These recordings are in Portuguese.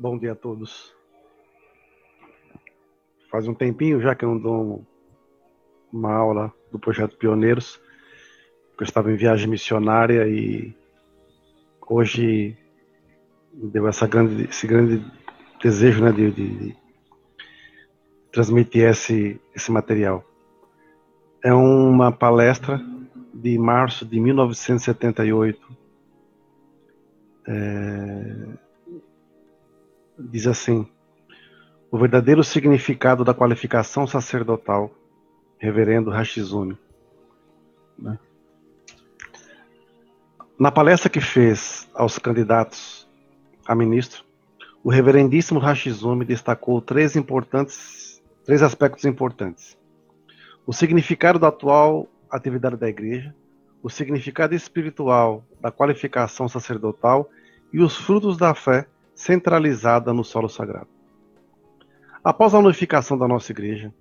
Bom dia a todos. Faz um tempinho já que eu não dou uma aula do projeto Pioneiros, porque eu estava em viagem missionária e hoje deu essa grande, esse grande desejo né, de, de, de transmitir esse, esse material. É uma palestra de março de 1978. É diz assim: O verdadeiro significado da qualificação sacerdotal, Reverendo Hashizumi. Né? Na palestra que fez aos candidatos a ministro, o reverendíssimo Hashizumi destacou três importantes, três aspectos importantes: o significado da atual atividade da igreja, o significado espiritual da qualificação sacerdotal e os frutos da fé centralizada no solo sagrado. Após a unificação da nossa igreja,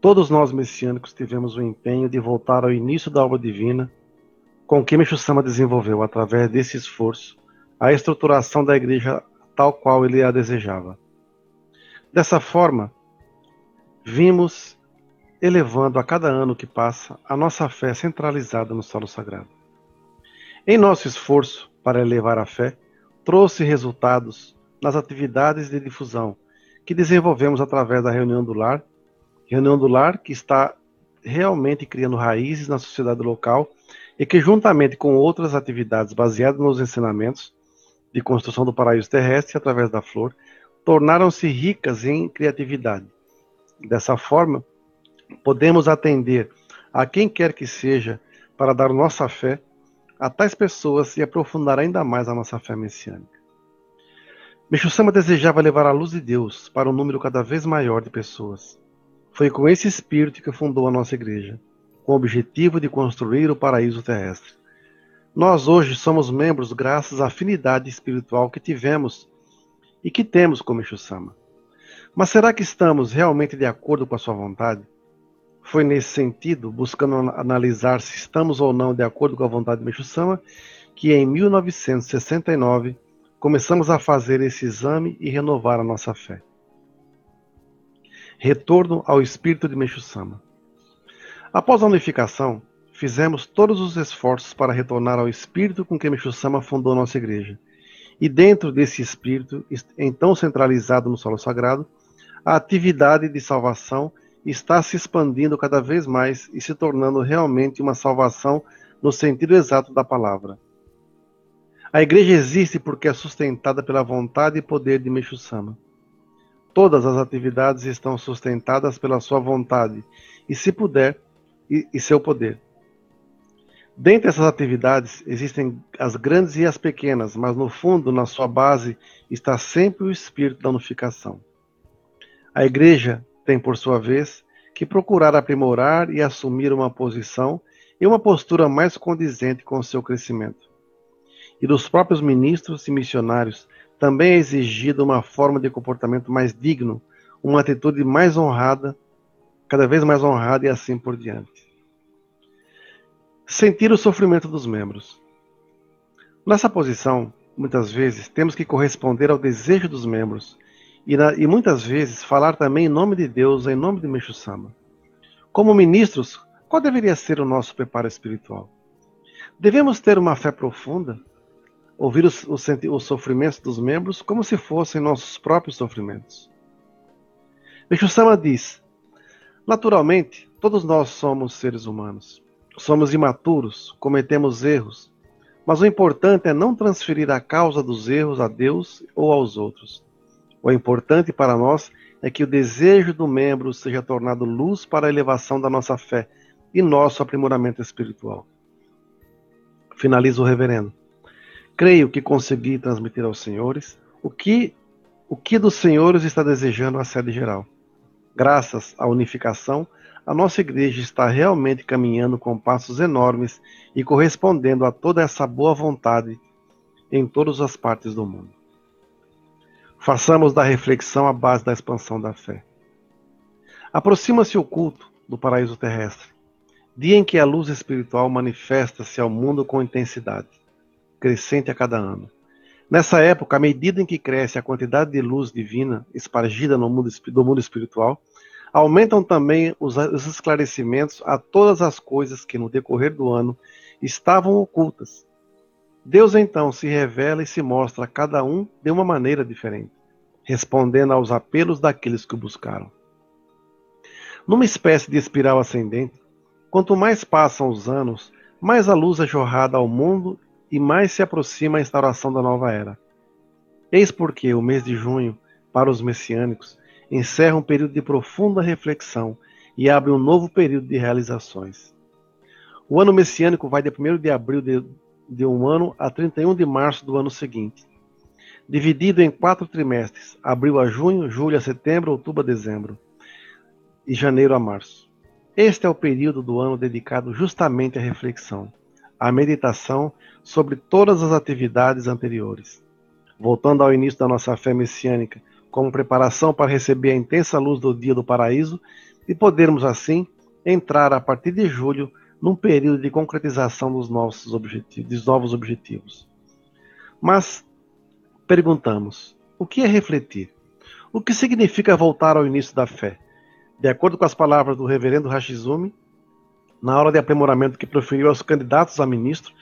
todos nós messiânicos tivemos o empenho de voltar ao início da obra divina com que Meixo Sama desenvolveu, através desse esforço, a estruturação da igreja tal qual ele a desejava. Dessa forma, vimos elevando a cada ano que passa a nossa fé centralizada no solo sagrado. Em nosso esforço para elevar a fé, trouxe resultados nas atividades de difusão que desenvolvemos através da reunião do lar, reunião do lar que está realmente criando raízes na sociedade local e que juntamente com outras atividades baseadas nos ensinamentos de construção do paraíso terrestre através da flor, tornaram-se ricas em criatividade. Dessa forma, podemos atender a quem quer que seja para dar nossa fé a tais pessoas e aprofundar ainda mais a nossa fé messiânica. Meixo Sama desejava levar a luz de Deus para um número cada vez maior de pessoas. Foi com esse espírito que fundou a nossa igreja, com o objetivo de construir o paraíso terrestre. Nós hoje somos membros graças à afinidade espiritual que tivemos e que temos com Meixo Sama. Mas será que estamos realmente de acordo com a sua vontade? Foi nesse sentido, buscando analisar se estamos ou não de acordo com a vontade de Meixo Sama, que em 1969 começamos a fazer esse exame e renovar a nossa fé. Retorno ao espírito de Meixo Sama. Após a unificação, fizemos todos os esforços para retornar ao espírito com que Meixo Sama fundou nossa igreja. E dentro desse espírito, então centralizado no solo sagrado, a atividade de salvação está se expandindo cada vez mais e se tornando realmente uma salvação no sentido exato da palavra. A igreja existe porque é sustentada pela vontade e poder de Meixo Sama. Todas as atividades estão sustentadas pela sua vontade e, se puder, e, e seu poder. Dentre essas atividades existem as grandes e as pequenas, mas no fundo, na sua base, está sempre o espírito da unificação. A igreja tem, por sua vez, que procurar aprimorar e assumir uma posição e uma postura mais condizente com seu crescimento. E dos próprios ministros e missionários também é exigida uma forma de comportamento mais digno, uma atitude mais honrada, cada vez mais honrada e assim por diante. Sentir o sofrimento dos membros. Nessa posição, muitas vezes, temos que corresponder ao desejo dos membros e, na, e muitas vezes falar também em nome de Deus, em nome de Meixo Sama. Como ministros, qual deveria ser o nosso preparo espiritual? Devemos ter uma fé profunda, ouvir os, os, os sofrimentos dos membros como se fossem nossos próprios sofrimentos. Meixo Sama diz: Naturalmente, todos nós somos seres humanos. Somos imaturos, cometemos erros, mas o importante é não transferir a causa dos erros a Deus ou aos outros. O importante para nós é que o desejo do membro seja tornado luz para a elevação da nossa fé e nosso aprimoramento espiritual. Finaliza o reverendo. Creio que consegui transmitir aos senhores o que o que dos senhores está desejando a sede geral. Graças à unificação, a nossa igreja está realmente caminhando com passos enormes e correspondendo a toda essa boa vontade em todas as partes do mundo. Façamos da reflexão a base da expansão da fé. Aproxima-se o culto do paraíso terrestre, dia em que a luz espiritual manifesta-se ao mundo com intensidade, crescente a cada ano. Nessa época, à medida em que cresce a quantidade de luz divina espargida no mundo, do mundo espiritual, aumentam também os, os esclarecimentos a todas as coisas que no decorrer do ano estavam ocultas. Deus então se revela e se mostra a cada um de uma maneira diferente, respondendo aos apelos daqueles que o buscaram. Numa espécie de espiral ascendente, quanto mais passam os anos, mais a luz é jorrada ao mundo e mais se aproxima a instauração da nova era. Eis porque o mês de junho, para os messiânicos, encerra um período de profunda reflexão e abre um novo período de realizações. O ano messiânico vai de 1 de abril de, de um ano a 31 de março do ano seguinte, dividido em quatro trimestres: abril a junho, julho a setembro, outubro a dezembro e janeiro a março. Este é o período do ano dedicado justamente à reflexão, à meditação sobre todas as atividades anteriores. Voltando ao início da nossa fé messiânica, como preparação para receber a intensa luz do dia do paraíso e podermos assim entrar a partir de julho num período de concretização dos nossos objetivos, dos novos objetivos. Mas perguntamos: o que é refletir? O que significa voltar ao início da fé? De acordo com as palavras do reverendo Hashizumi, na hora de aprimoramento que proferiu aos candidatos a ministro,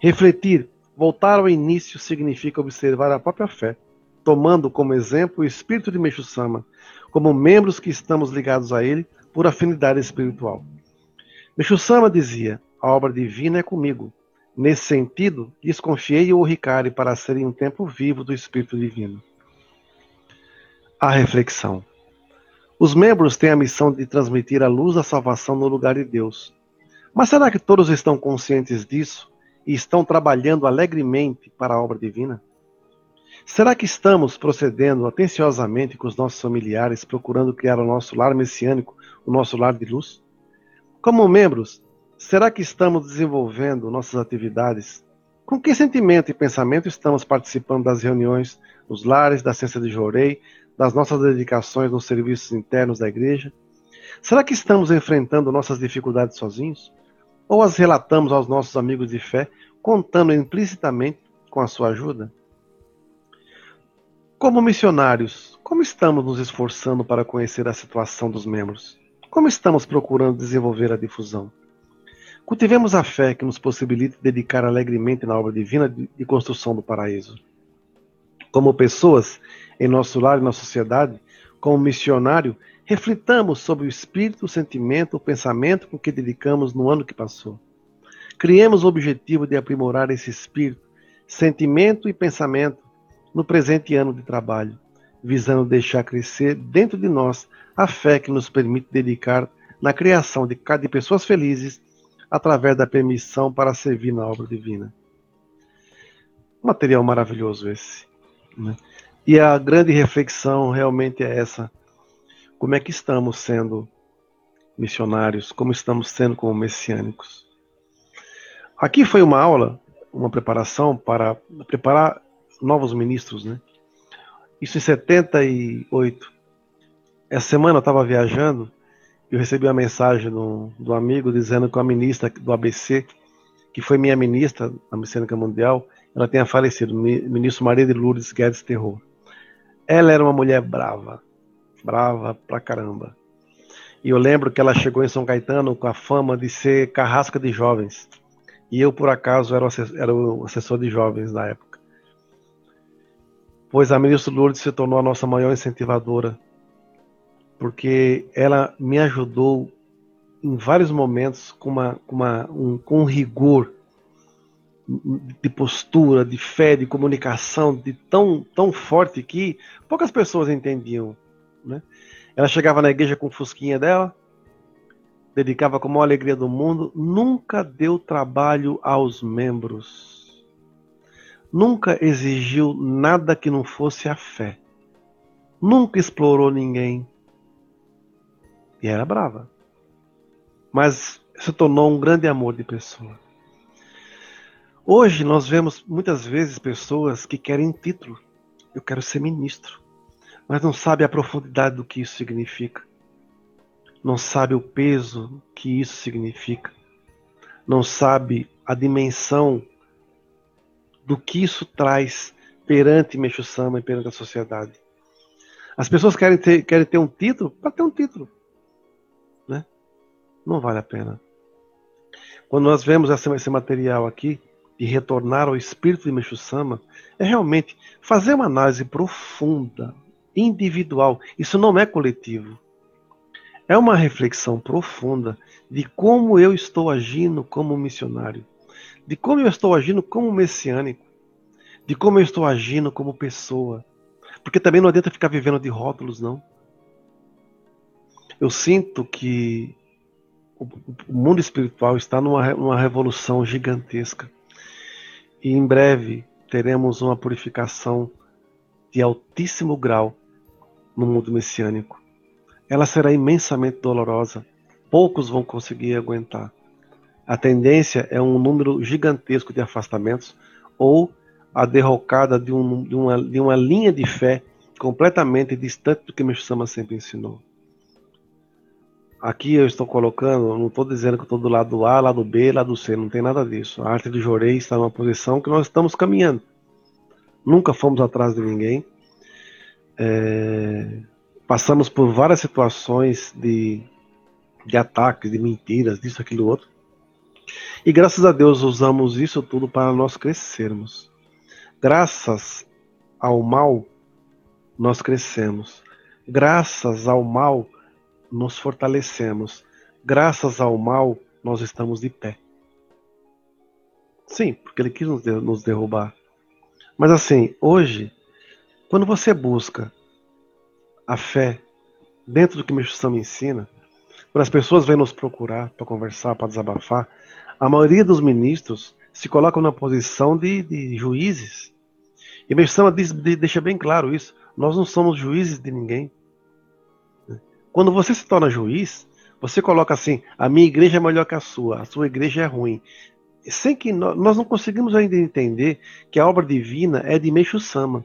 refletir, voltar ao início significa observar a própria fé, tomando como exemplo o espírito de Meixo-sama, como membros que estamos ligados a ele por afinidade espiritual. Meixo-sama dizia: a obra divina é comigo. Nesse sentido, desconfiei o Ricari para serem um tempo vivo do Espírito Divino. A reflexão. Os membros têm a missão de transmitir a luz da salvação no lugar de Deus. Mas será que todos estão conscientes disso e estão trabalhando alegremente para a obra divina? Será que estamos procedendo atenciosamente com os nossos familiares, procurando criar o nosso lar messiânico, o nosso lar de luz? Como membros, será que estamos desenvolvendo nossas atividades? Com que sentimento e pensamento estamos participando das reuniões nos lares da ciência de Jorei, das nossas dedicações nos serviços internos da igreja? Será que estamos enfrentando nossas dificuldades sozinhos? ou as relatamos aos nossos amigos de fé, contando implicitamente com a sua ajuda? Como missionários, como estamos nos esforçando para conhecer a situação dos membros? Como estamos procurando desenvolver a difusão? Cultivemos a fé que nos possibilite dedicar alegremente na obra divina de construção do paraíso. Como pessoas, em nosso lar e na sociedade, como missionário, Reflitamos sobre o espírito, o sentimento, o pensamento com que dedicamos no ano que passou. Criemos o objetivo de aprimorar esse espírito, sentimento e pensamento no presente ano de trabalho, visando deixar crescer dentro de nós a fé que nos permite dedicar na criação de, de pessoas felizes através da permissão para servir na obra divina. material maravilhoso esse. Né? E a grande reflexão realmente é essa como é que estamos sendo missionários, como estamos sendo como messiânicos. Aqui foi uma aula, uma preparação para preparar novos ministros, né? Isso em 78. Essa semana eu estava viajando e eu recebi uma mensagem do, do amigo dizendo que a ministra do ABC, que foi minha ministra na Messiânica Mundial, ela tenha falecido, ministro Maria de Lourdes Guedes Terror. Ela era uma mulher brava, brava pra caramba. E eu lembro que ela chegou em São Caetano com a fama de ser carrasca de jovens. E eu, por acaso, era o assessor de jovens na época. Pois a ministra Lourdes se tornou a nossa maior incentivadora, porque ela me ajudou em vários momentos com, uma, com, uma, um, com um rigor de postura, de fé, de comunicação, de tão, tão forte que poucas pessoas entendiam. Né? Ela chegava na igreja com fusquinha dela, dedicava com a maior alegria do mundo, nunca deu trabalho aos membros, nunca exigiu nada que não fosse a fé, nunca explorou ninguém. E era brava. Mas se tornou um grande amor de pessoa. Hoje nós vemos muitas vezes pessoas que querem título. Eu quero ser ministro mas não sabe a profundidade do que isso significa. Não sabe o peso que isso significa. Não sabe a dimensão do que isso traz perante Meixo Sama e perante a sociedade. As pessoas querem ter, querem ter um título para ter um título. Né? Não vale a pena. Quando nós vemos esse material aqui, de retornar ao espírito de Meixo Sama, é realmente fazer uma análise profunda, individual. Isso não é coletivo. É uma reflexão profunda de como eu estou agindo como missionário, de como eu estou agindo como messiânico, de como eu estou agindo como pessoa. Porque também não adianta ficar vivendo de rótulos, não. Eu sinto que o mundo espiritual está numa, numa revolução gigantesca. E em breve teremos uma purificação de altíssimo grau no mundo messiânico. Ela será imensamente dolorosa. Poucos vão conseguir aguentar. A tendência é um número gigantesco de afastamentos ou a derrocada de, um, de, uma, de uma linha de fé completamente distante do que Meixo Sama sempre ensinou. Aqui eu estou colocando, não estou dizendo que estou do lado A, lado B, lado C, não tem nada disso. A arte de Jorei está numa posição que nós estamos caminhando. Nunca fomos atrás de ninguém. É, passamos por várias situações de, de ataques, de mentiras, disso, aquilo, outro. E graças a Deus usamos isso tudo para nós crescermos. Graças ao mal, nós crescemos. Graças ao mal, nos fortalecemos. Graças ao mal, nós estamos de pé. Sim, porque ele quis nos derrubar. Mas assim, hoje, quando você busca a fé dentro do que Meixo Sama ensina, quando as pessoas vêm nos procurar para conversar, para desabafar, a maioria dos ministros se colocam na posição de, de juízes. E Sama diz, deixa bem claro isso. Nós não somos juízes de ninguém. Quando você se torna juiz, você coloca assim: a minha igreja é melhor que a sua, a sua igreja é ruim. Sem que nós, nós não conseguimos ainda entender que a obra divina é de Meixo Sama.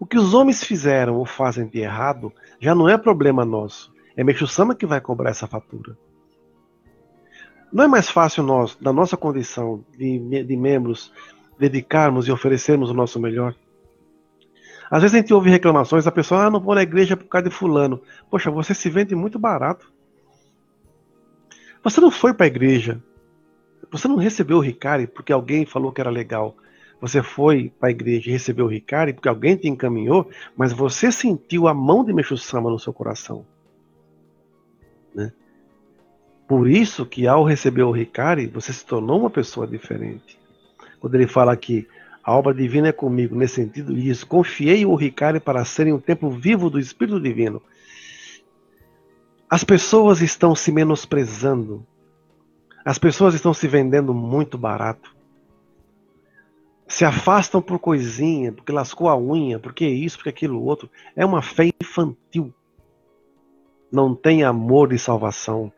O que os homens fizeram ou fazem de errado já não é problema nosso. É Meixo Sama que vai cobrar essa fatura. Não é mais fácil nós, da nossa condição de, de membros, dedicarmos e oferecermos o nosso melhor? Às vezes a gente ouve reclamações da pessoa, ah, não vou na igreja por causa de fulano. Poxa, você se vende muito barato. Você não foi para a igreja. Você não recebeu o Ricari porque alguém falou que era legal. Você foi para a igreja e recebeu o Ricari porque alguém te encaminhou, mas você sentiu a mão de Meixo Sama no seu coração. Né? Por isso que ao receber o Ricari, você se tornou uma pessoa diferente. Quando ele fala aqui, a obra divina é comigo, nesse sentido, diz: confiei o Ricari para serem um templo vivo do Espírito Divino. As pessoas estão se menosprezando. As pessoas estão se vendendo muito barato. Se afastam por coisinha, porque lascou a unha, porque isso, porque aquilo outro. É uma fé infantil. Não tem amor de salvação.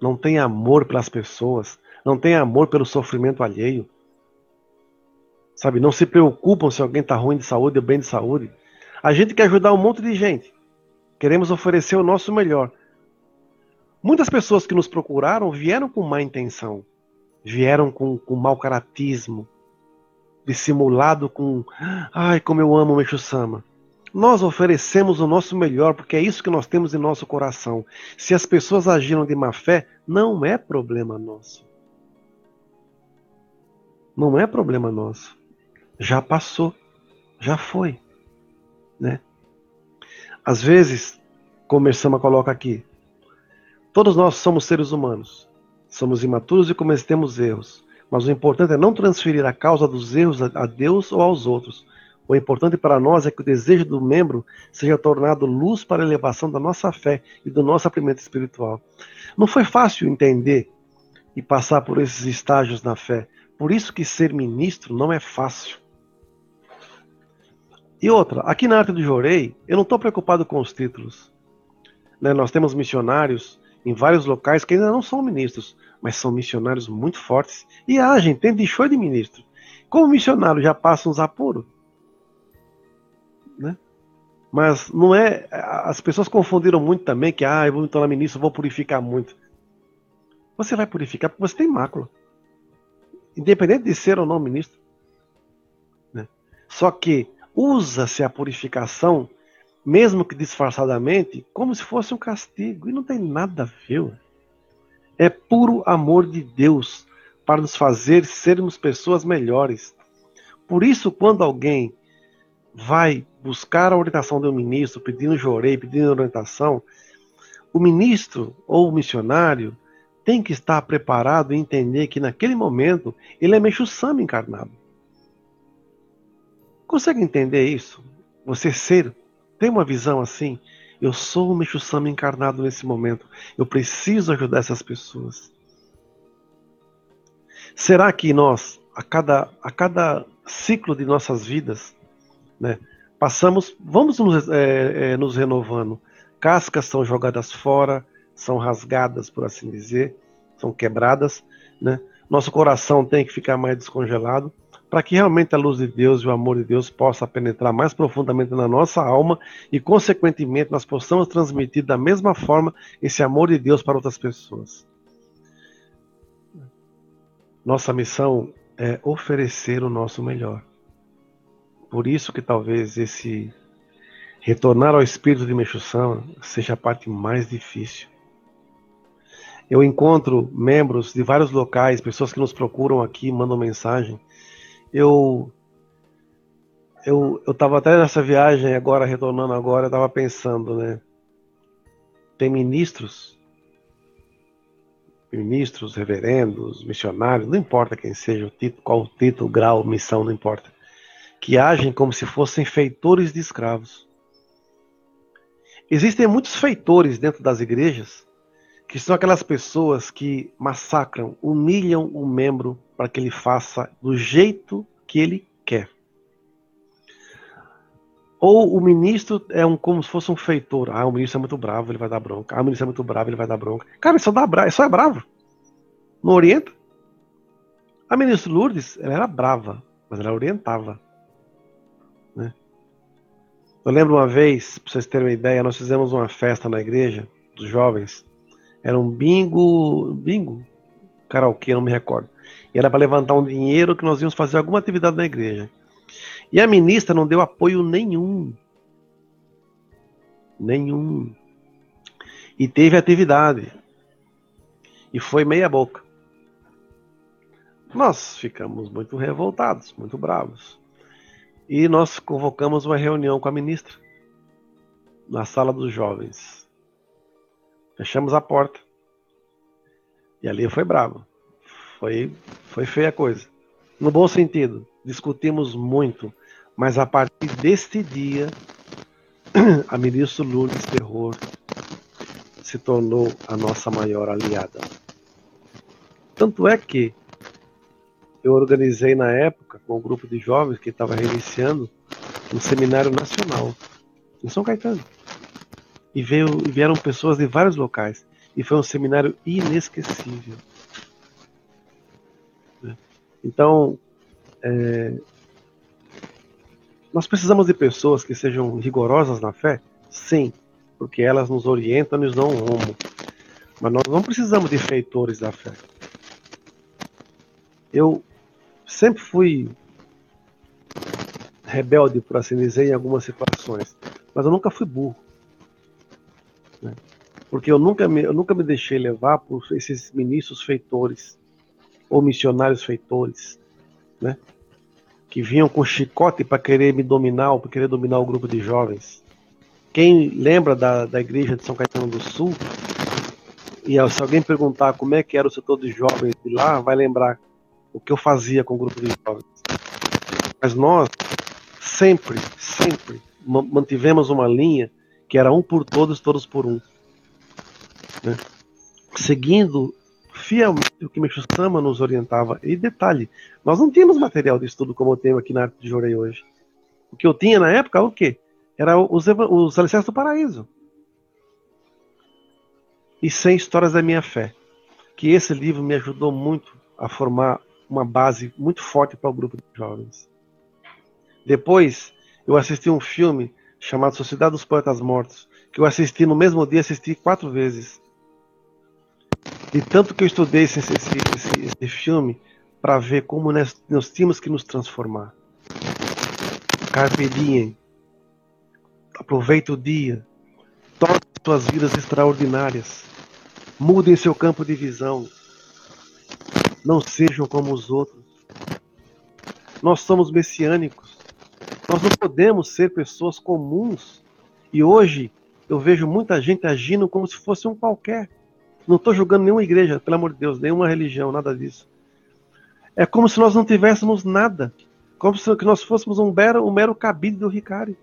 Não tem amor pelas pessoas. Não tem amor pelo sofrimento alheio. Sabe, não se preocupam se alguém está ruim de saúde ou bem de saúde. A gente quer ajudar um monte de gente. Queremos oferecer o nosso melhor. Muitas pessoas que nos procuraram vieram com má intenção. Vieram com, com mau caratismo. Dissimulado com. Ai, como eu amo o Meixo Sama. Nós oferecemos o nosso melhor porque é isso que nós temos em nosso coração. Se as pessoas agiram de má fé, não é problema nosso. Não é problema nosso já passou, já foi, né? Às vezes, como Mersama coloca aqui, todos nós somos seres humanos, somos imaturos e cometemos erros, mas o importante é não transferir a causa dos erros a Deus ou aos outros. O importante para nós é que o desejo do membro seja tornado luz para a elevação da nossa fé e do nosso aprendimento espiritual. Não foi fácil entender e passar por esses estágios na fé. Por isso que ser ministro não é fácil. E outra, aqui na Arte do Jorei, eu não estou preocupado com os títulos. Né? Nós temos missionários em vários locais que ainda não são ministros, mas são missionários muito fortes e agem, tem de show de ministro. Como missionário já passa uns apuros. Né? Mas não é. As pessoas confundiram muito também que, ah, eu vou me tornar ministro, vou purificar muito. Você vai purificar porque você tem mácula. Independente de ser ou não ministro. Né? Só que usa-se a purificação, mesmo que disfarçadamente, como se fosse um castigo. E não tem nada a ver. É puro amor de Deus para nos fazer sermos pessoas melhores. Por isso, quando alguém vai buscar a orientação um ministro, pedindo jorei, pedindo orientação, o ministro ou o missionário tem que estar preparado e entender que naquele momento ele é Meixo Sama encarnado. Consegue entender isso? Você ser, tem uma visão assim? Eu sou o Sama encarnado nesse momento. Eu preciso ajudar essas pessoas. Será que nós, a cada, a cada ciclo de nossas vidas, né, passamos, vamos nos, é, é, nos renovando. Cascas são jogadas fora, são rasgadas, por assim dizer, são quebradas. Né? Nosso coração tem que ficar mais descongelado para que realmente a luz de Deus e o amor de Deus possa penetrar mais profundamente na nossa alma e, consequentemente, nós possamos transmitir da mesma forma esse amor de Deus para outras pessoas. Nossa missão é oferecer o nosso melhor. Por isso que talvez esse retornar ao espírito de Meixução seja a parte mais difícil. Eu encontro membros de vários locais, pessoas que nos procuram aqui, mandam mensagem. Eu eu eu estava até nessa viagem agora retornando agora, eu estava pensando, né? Tem ministros ministros, reverendos, missionários, não importa quem seja o título, qual o título, grau, missão, não importa, que agem como se fossem feitores de escravos. Existem muitos feitores dentro das igrejas que são aquelas pessoas que massacram, humilham o membro para que ele faça do jeito que ele quer. Ou o ministro é um como se fosse um feitor. Ah, o ministro é muito bravo, ele vai dar bronca. Ah, o ministro é muito bravo, ele vai dar bronca. Cara, ele só, dá bra... só é bravo. Não orienta. A ministra Lourdes, ela era brava, mas ela orientava. Eu lembro uma vez, para vocês terem uma ideia, nós fizemos uma festa na igreja dos jovens. Era um bingo, bingo, karaokê, não me recordo. E era para levantar um dinheiro que nós íamos fazer alguma atividade na igreja. E a ministra não deu apoio nenhum. Nenhum. E teve atividade. E foi meia boca. Nós ficamos muito revoltados, muito bravos. E nós convocamos uma reunião com a ministra na sala dos jovens. Fechamos a porta. E ali foi bravo. Foi, foi feia a coisa. No bom sentido. Discutimos muito mas a partir deste dia, a ministra Lourdes Terror se tornou a nossa maior aliada. Tanto é que eu organizei na época, com um grupo de jovens que estava reiniciando, um seminário nacional em São Caetano. E, veio, vieram pessoas de vários locais. E foi um seminário inesquecível. Então, é, nós precisamos de pessoas que sejam rigorosas na fé? Sim, porque elas nos orientam e nos dão um rumo. Mas nós não precisamos de feitores da fé. Eu sempre fui rebelde, por assim dizer, em algumas situações. Mas eu nunca fui burro. Né? Porque eu nunca, me, eu nunca me deixei levar por esses ministros feitores ou missionários feitores. Né? que vinham com chicote para querer me dominar, para querer dominar o grupo de jovens. Quem lembra da, da igreja de São Caetano do Sul, e se alguém perguntar como é que era o setor de jovens de lá, vai lembrar o que eu fazia com o grupo de jovens. Mas nós sempre, sempre mantivemos uma linha que era um por todos, todos por um. Né? Seguindo fielmente o que Meixo Sama nos orientava. E detalhe, nós não tínhamos material de estudo como eu tenho aqui na Arte de Jorei hoje. O que eu tinha na época, o quê? Era os, os Alicerces do Paraíso. E sem histórias da minha fé. Que esse livro me ajudou muito a formar uma base muito forte para o grupo de jovens. Depois, eu assisti um filme chamado Sociedade dos Poetas Mortos, que eu assisti no mesmo dia, assisti quatro vezes. De tanto que eu estudei esse, esse, esse, esse filme para ver como nós, nós tínhamos que nos transformar. Carpe diem. Aproveite o dia. Torne suas vidas extraordinárias. Mudem seu campo de visão. Não sejam como os outros. Nós somos messiânicos. Nós não podemos ser pessoas comuns. E hoje eu vejo muita gente agindo como se fosse um qualquer. Não estou julgando nenhuma igreja, pelo amor de Deus, nenhuma religião, nada disso. É como se nós não tivéssemos nada. Como se nós fôssemos um mero, um mero cabide do Ricari.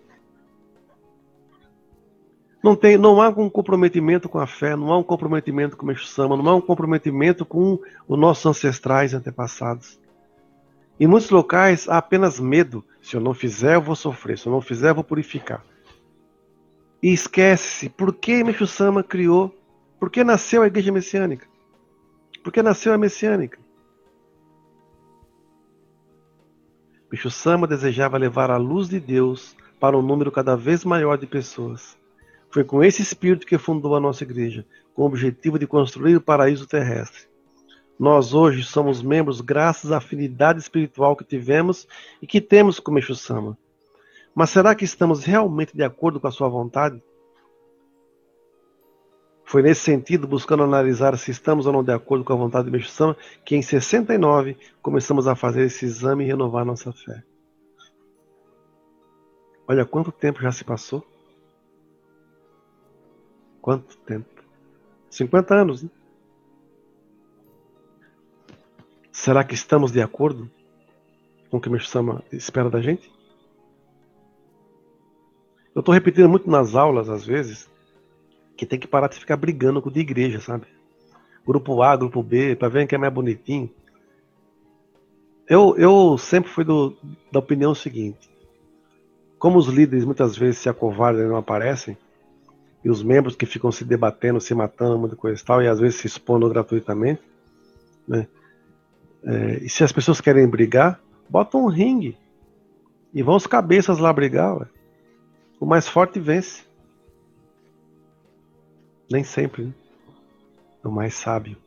Não, tem, não há um comprometimento com a fé, não há um comprometimento com o Meixo-sama, não há um comprometimento com os nossos ancestrais antepassados. Em muitos locais há apenas medo. Se eu não fizer, eu vou sofrer. Se eu não fizer, eu vou purificar. E esquece-se por que Meixo-sama criou, por que nasceu a igreja messiânica. Por que nasceu a messiânica. Meixo-sama desejava levar a luz de Deus para um número cada vez maior de pessoas. Foi com esse espírito que fundou a nossa igreja, com o objetivo de construir o paraíso terrestre. Nós hoje somos membros graças à afinidade espiritual que tivemos e que temos com Meixo Sama. Mas será que estamos realmente de acordo com a sua vontade? Foi nesse sentido, buscando analisar se estamos ou não de acordo com a vontade de Meixo Sama, que em 69 começamos a fazer esse exame e renovar nossa fé. Olha quanto tempo já se passou. Quanto tempo? 50 anos, né? Será que estamos de acordo com o que o Sama espera da gente? Eu estou repetindo muito nas aulas, às vezes, que tem que parar de ficar brigando com o de igreja, sabe? Grupo A, grupo B, para ver quem é mais bonitinho. Eu, eu sempre fui do, da opinião seguinte: como os líderes muitas vezes se acovardam e não aparecem, e os membros que ficam se debatendo, se matando, muita coisa e tal, e às vezes se expondo gratuitamente, né? É, e se as pessoas querem brigar, botam um ringue e vão os cabeças lá brigar. Ué. O mais forte vence. Nem sempre, né? O mais sábio.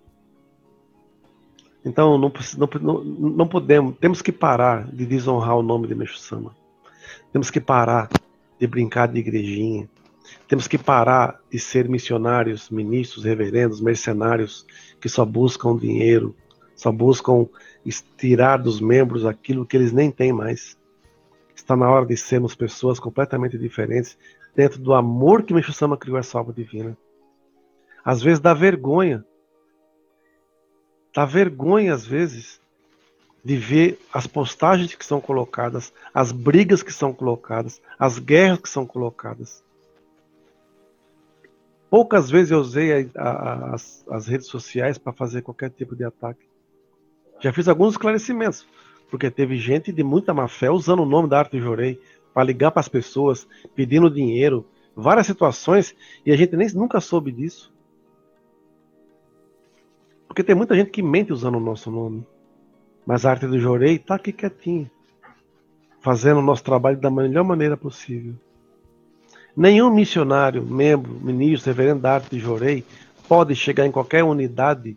Então não, não, não, podemos, temos que parar de desonrar o nome de Meixo Sama. Temos que parar de brincar de igrejinha. Temos que parar de ser missionários, ministros, reverendos, mercenários que só buscam dinheiro, só buscam tirar dos membros aquilo que eles nem têm mais. Está na hora de sermos pessoas completamente diferentes dentro do amor que Meixo Sama criou essa alma divina. Às vezes dá vergonha. Dá vergonha, às vezes, de ver as postagens que são colocadas, as brigas que são colocadas, as guerras que são colocadas. Poucas vezes eu usei a, a, as, as redes sociais para fazer qualquer tipo de ataque. Já fiz alguns esclarecimentos, porque teve gente de muita má fé usando o nome da Arte Jorei para ligar para as pessoas, pedindo dinheiro, várias situações, e a gente nem nunca soube disso. Porque tem muita gente que mente usando o nosso nome. Mas a Arte do Jorei está aqui quietinha, fazendo o nosso trabalho da melhor maneira possível. Nenhum missionário, membro, ministro, reverendo da arte de Jorei pode chegar em qualquer unidade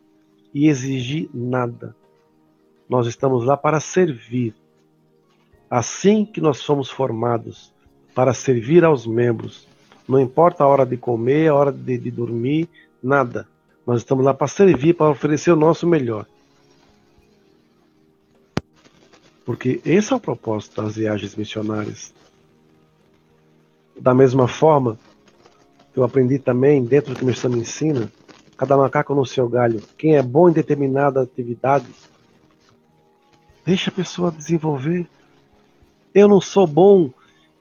e exigir nada. Nós estamos lá para servir. Assim que nós fomos formados para servir aos membros, não importa a hora de comer, a hora de, de dormir, nada. Nós estamos lá para servir, para oferecer o nosso melhor. Porque esse é o propósito das viagens missionárias. Da mesma forma, eu aprendi também, dentro do que o meu me ensina, cada macaco no seu galho. Quem é bom em determinada atividade, deixa a pessoa desenvolver. Eu não sou bom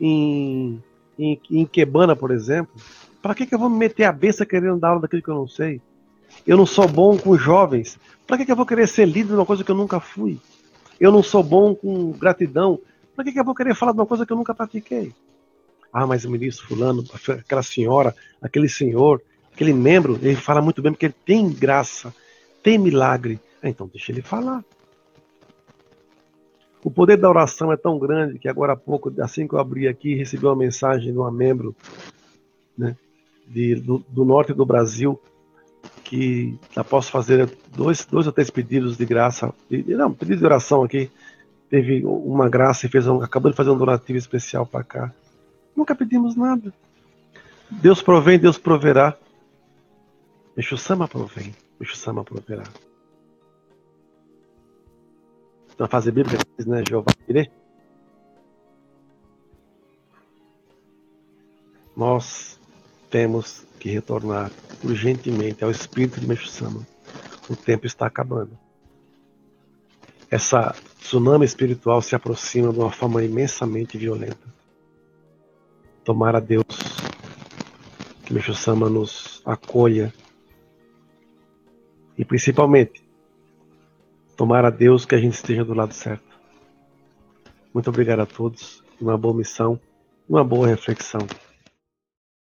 em, em, em quebana, por exemplo. Para que, que eu vou me meter a besta querendo dar aula daquilo que eu não sei? Eu não sou bom com jovens. Para que, que eu vou querer ser líder de uma coisa que eu nunca fui? Eu não sou bom com gratidão. Para que, que eu vou querer falar de uma coisa que eu nunca pratiquei? Ah, mas o ministro fulano, aquela senhora, aquele senhor, aquele membro, ele fala muito bem porque ele tem graça, tem milagre. Ah, então deixa ele falar. O poder da oração é tão grande que agora há pouco, assim que eu abri aqui, recebi uma mensagem de uma membro né, de, do, do, norte do Brasil que já posso fazer dois, dois ou três pedidos de graça, de, não, pedido de oração aqui, teve uma graça e fez um, acabou de fazer um donativo especial para cá. Nunca pedimos nada. Deus provém, Deus proverá. Exu Sama provém, Exu Sama proverá. Na fase bíblica diz, né, Jeová. Nós temos que retornar urgentemente ao espírito de Exu Sama. O tempo está acabando. Essa tsunami espiritual se aproxima de uma forma imensamente violenta. Tomara Deus que Meixo Sama nos acolha e principalmente tomara Deus que a gente esteja do lado certo. Muito obrigado a todos, uma boa missão, uma boa reflexão.